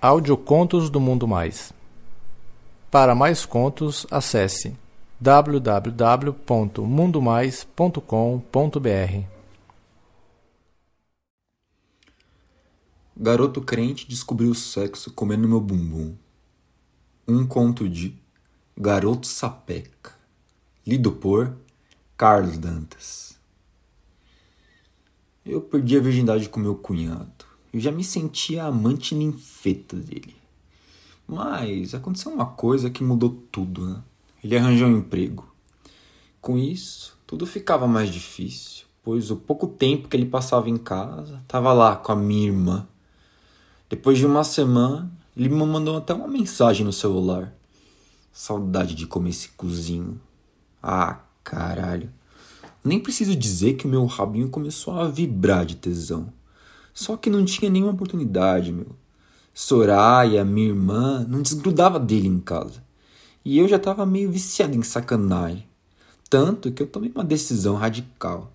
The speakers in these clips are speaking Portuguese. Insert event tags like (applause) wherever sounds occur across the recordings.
Audiocontos do Mundo Mais. Para mais contos, acesse www.mundomais.com.br. Garoto crente descobriu o sexo comendo meu bumbum. Um conto de Garoto Sapeca. Lido por Carlos Dantas. Eu perdi a virgindade com meu cunhado. Eu já me sentia amante ninfeta dele. Mas aconteceu uma coisa que mudou tudo, né? Ele arranjou um emprego. Com isso, tudo ficava mais difícil, pois o pouco tempo que ele passava em casa, estava lá com a minha irmã. Depois de uma semana, ele me mandou até uma mensagem no celular. Saudade de comer esse cozinho. Ah, caralho. Nem preciso dizer que o meu rabinho começou a vibrar de tesão. Só que não tinha nenhuma oportunidade, meu. Soraya, minha irmã, não desgrudava dele em casa. E eu já estava meio viciado em sacanagem. Tanto que eu tomei uma decisão radical.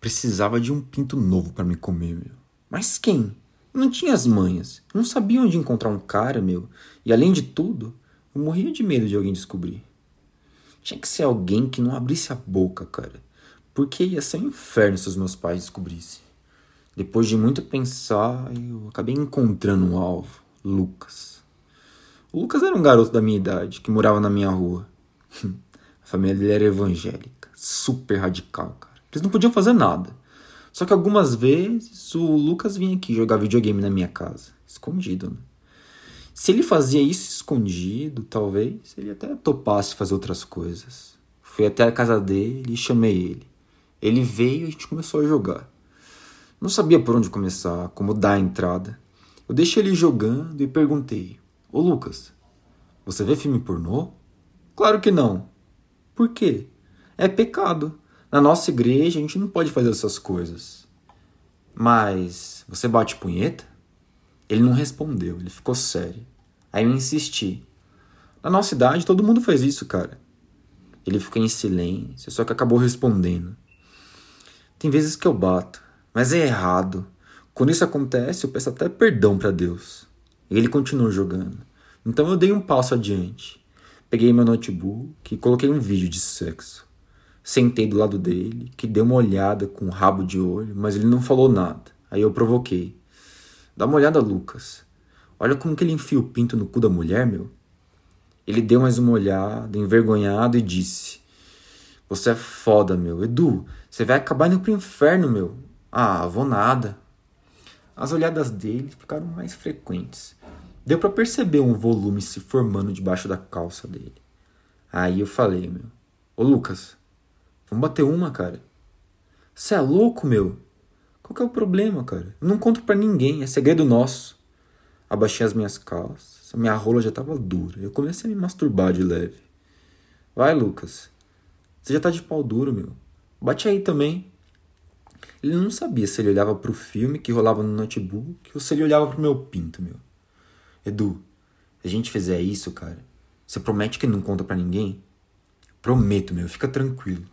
Precisava de um pinto novo para me comer, meu. Mas quem? Eu não tinha as manhas. Eu não sabia onde encontrar um cara, meu. E além de tudo, eu morria de medo de alguém descobrir. Tinha que ser alguém que não abrisse a boca, cara. Porque ia ser um inferno se os meus pais descobrissem. Depois de muito pensar, eu acabei encontrando um alvo, Lucas. O Lucas era um garoto da minha idade, que morava na minha rua. (laughs) A família dele era evangélica, super radical, cara. Eles não podiam fazer nada. Só que algumas vezes o Lucas vinha aqui jogar videogame na minha casa, escondido, né? Se ele fazia isso escondido, talvez ele até topasse fazer outras coisas. Fui até a casa dele e chamei ele. Ele veio e a gente começou a jogar. Não sabia por onde começar, como dar a entrada. Eu deixei ele jogando e perguntei: Ô Lucas, você vê filme pornô? Claro que não. Por quê? É pecado. Na nossa igreja a gente não pode fazer essas coisas. Mas você bate punheta? Ele não respondeu, ele ficou sério. Aí eu insisti. Na nossa idade todo mundo faz isso, cara. Ele ficou em silêncio, só que acabou respondendo. Tem vezes que eu bato. Mas é errado. Quando isso acontece, eu peço até perdão para Deus. Ele continua jogando. Então eu dei um passo adiante. Peguei meu notebook e coloquei um vídeo de sexo. Sentei do lado dele, que deu uma olhada com um rabo de olho, mas ele não falou nada. Aí eu provoquei. Dá uma olhada, Lucas. Olha como que ele enfia o pinto no cu da mulher, meu. Ele deu mais uma olhada, envergonhado, e disse: Você é foda, meu. Edu, você vai acabar indo pro inferno, meu. Ah, vou nada. As olhadas dele ficaram mais frequentes. Deu para perceber um volume se formando debaixo da calça dele. Aí eu falei, meu. Ô Lucas, vamos bater uma, cara. Você é louco, meu? Qual que é o problema, cara? Eu não conto para ninguém, é segredo nosso. Abaixei as minhas calças, minha rola já tava dura. Eu comecei a me masturbar de leve. Vai, Lucas. Você já tá de pau duro, meu. Bate aí também. Ele não sabia se ele olhava para o filme que rolava no notebook ou se ele olhava para o meu pinto, meu. Edu, se a gente fizer isso, cara, você promete que não conta para ninguém? Prometo, meu, fica tranquilo.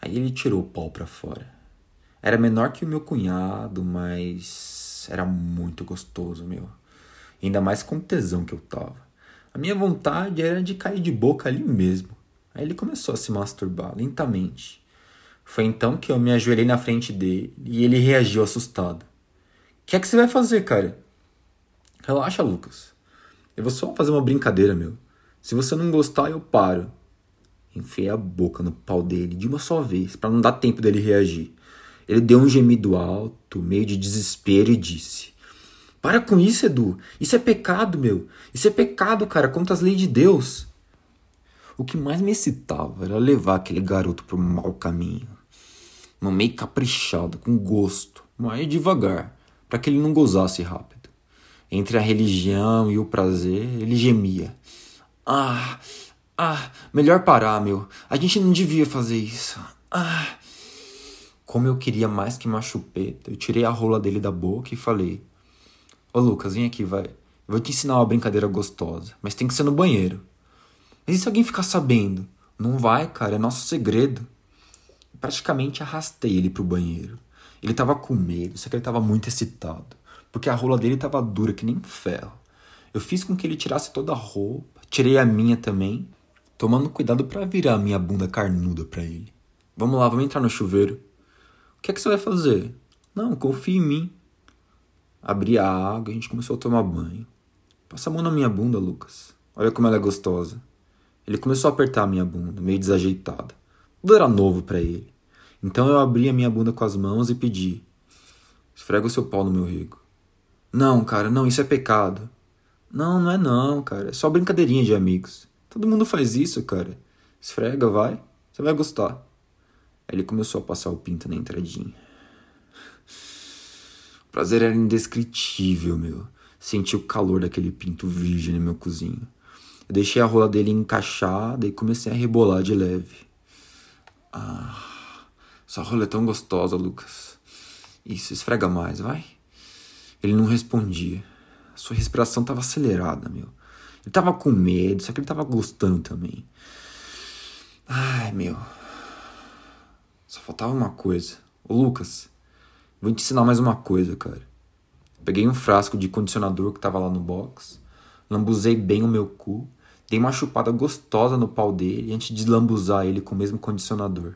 Aí ele tirou o pau para fora. Era menor que o meu cunhado, mas era muito gostoso, meu. Ainda mais com o tesão que eu tava. A minha vontade era de cair de boca ali mesmo. Aí ele começou a se masturbar lentamente. Foi então que eu me ajoelhei na frente dele e ele reagiu assustado. O que é que você vai fazer, cara? Relaxa, Lucas. Eu vou só fazer uma brincadeira, meu. Se você não gostar, eu paro. Enfiei a boca no pau dele de uma só vez, para não dar tempo dele reagir. Ele deu um gemido alto, meio de desespero, e disse: Para com isso, Edu. Isso é pecado, meu. Isso é pecado, cara, contra as leis de Deus. O que mais me excitava era levar aquele garoto para um mau caminho meio caprichado, com gosto, mas devagar, para que ele não gozasse rápido. Entre a religião e o prazer, ele gemia. Ah, ah, melhor parar, meu. A gente não devia fazer isso. Ah. Como eu queria mais que uma chupeta, eu tirei a rola dele da boca e falei: Ô Lucas, vem aqui, vai. Eu vou te ensinar uma brincadeira gostosa, mas tem que ser no banheiro. Mas e se alguém ficar sabendo? Não vai, cara, é nosso segredo praticamente arrastei ele pro banheiro. Ele tava com medo, só que ele tava muito excitado. porque a rola dele tava dura que nem ferro. Eu fiz com que ele tirasse toda a roupa, tirei a minha também, tomando cuidado para virar a minha bunda carnuda para ele. Vamos lá, vamos entrar no chuveiro. O que é que você vai fazer? Não, confia em mim. Abri a água a gente começou a tomar banho. Passa a mão na minha bunda, Lucas. Olha como ela é gostosa. Ele começou a apertar a minha bunda, meio desajeitada. Tudo era novo para ele. Então eu abri a minha bunda com as mãos e pedi: Esfrega o seu pau no meu rego. Não, cara, não, isso é pecado. Não, não é não, cara. É só brincadeirinha de amigos. Todo mundo faz isso, cara. Esfrega, vai. Você vai gostar. Aí ele começou a passar o pinto na entradinha. O prazer era indescritível, meu. Senti o calor daquele pinto virgem no meu cozinho. Eu deixei a rola dele encaixada e comecei a rebolar de leve. Ah, essa rola é tão gostosa, Lucas. Isso, esfrega mais, vai. Ele não respondia. Sua respiração estava acelerada, meu. Ele tava com medo, só que ele tava gostando também. Ai, meu. Só faltava uma coisa. Ô, Lucas, vou te ensinar mais uma coisa, cara. Peguei um frasco de condicionador que tava lá no box, lambuzei bem o meu cu Dei uma chupada gostosa no pau dele antes de lambuzar ele com o mesmo condicionador.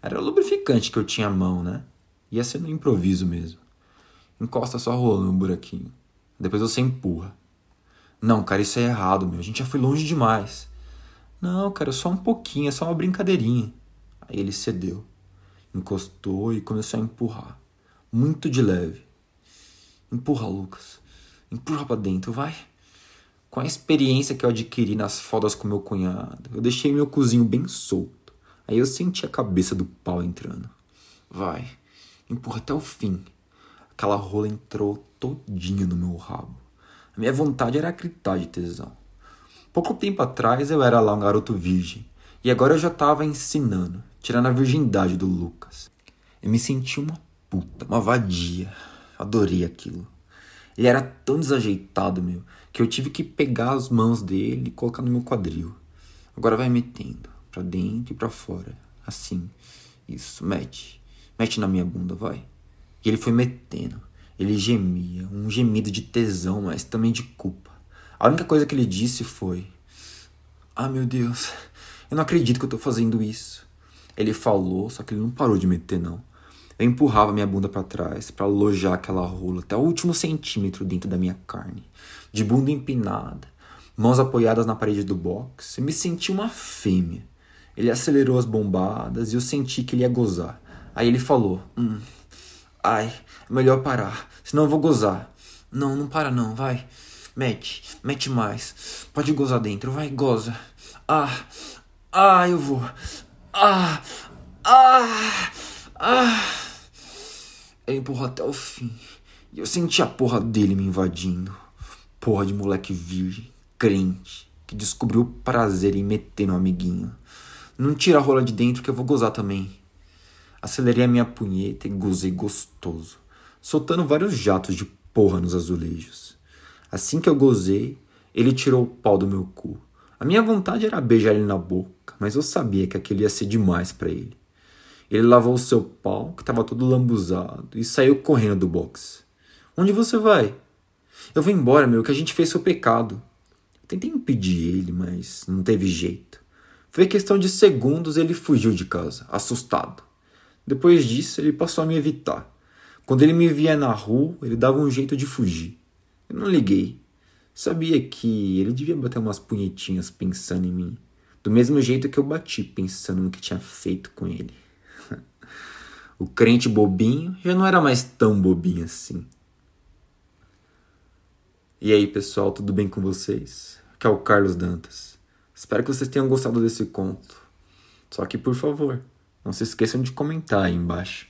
Era o lubrificante que eu tinha à mão, né? Ia ser no improviso mesmo. Encosta sua rola no buraquinho. Depois você empurra. Não, cara, isso é errado, meu. A gente já foi longe demais. Não, cara, só um pouquinho, é só uma brincadeirinha. Aí ele cedeu. Encostou e começou a empurrar. Muito de leve. Empurra, Lucas. Empurra pra dentro, vai. Com a experiência que eu adquiri nas fodas com meu cunhado, eu deixei meu cozinho bem solto. Aí eu senti a cabeça do pau entrando. Vai, empurra até o fim. Aquela rola entrou todinha no meu rabo. A minha vontade era gritar de tesão. Pouco tempo atrás eu era lá um garoto virgem. E agora eu já tava ensinando, tirando a virgindade do Lucas. Eu me senti uma puta, uma vadia. Adorei aquilo. Ele era tão desajeitado, meu, que eu tive que pegar as mãos dele e colocar no meu quadril. Agora vai metendo, pra dentro e pra fora. Assim. Isso, mete. Mete na minha bunda, vai. E ele foi metendo. Ele gemia, um gemido de tesão, mas também de culpa. A única coisa que ele disse foi: Ah, meu Deus, eu não acredito que eu tô fazendo isso. Ele falou, só que ele não parou de meter, não. Eu empurrava minha bunda para trás para alojar aquela rola até o último centímetro dentro da minha carne, de bunda empinada, mãos apoiadas na parede do box. Eu me senti uma fêmea. Ele acelerou as bombadas e eu senti que ele ia gozar. Aí ele falou: hum, Ai, é melhor parar, senão eu vou gozar. Não, não para não, vai. Mete, mete mais. Pode gozar dentro, vai, goza. Ah, ah, eu vou. Ah, ah, ah. Ele empurrou até o fim. E eu senti a porra dele me invadindo. Porra de moleque virgem, crente, que descobriu o prazer em meter no amiguinho. Não tira a rola de dentro que eu vou gozar também. Acelerei a minha punheta e gozei gostoso, soltando vários jatos de porra nos azulejos. Assim que eu gozei, ele tirou o pau do meu cu. A minha vontade era beijar ele na boca, mas eu sabia que aquilo ia ser demais para ele. Ele lavou o seu pau, que estava todo lambuzado, e saiu correndo do box. Onde você vai? Eu vou embora, meu, que a gente fez seu pecado. Tentei impedir ele, mas não teve jeito. Foi questão de segundos ele fugiu de casa, assustado. Depois disso, ele passou a me evitar. Quando ele me via na rua, ele dava um jeito de fugir. Eu não liguei. Sabia que ele devia bater umas punhetinhas pensando em mim. Do mesmo jeito que eu bati pensando no que tinha feito com ele. (laughs) O crente bobinho já não era mais tão bobinho assim. E aí, pessoal, tudo bem com vocês? Aqui é o Carlos Dantas. Espero que vocês tenham gostado desse conto. Só que, por favor, não se esqueçam de comentar aí embaixo.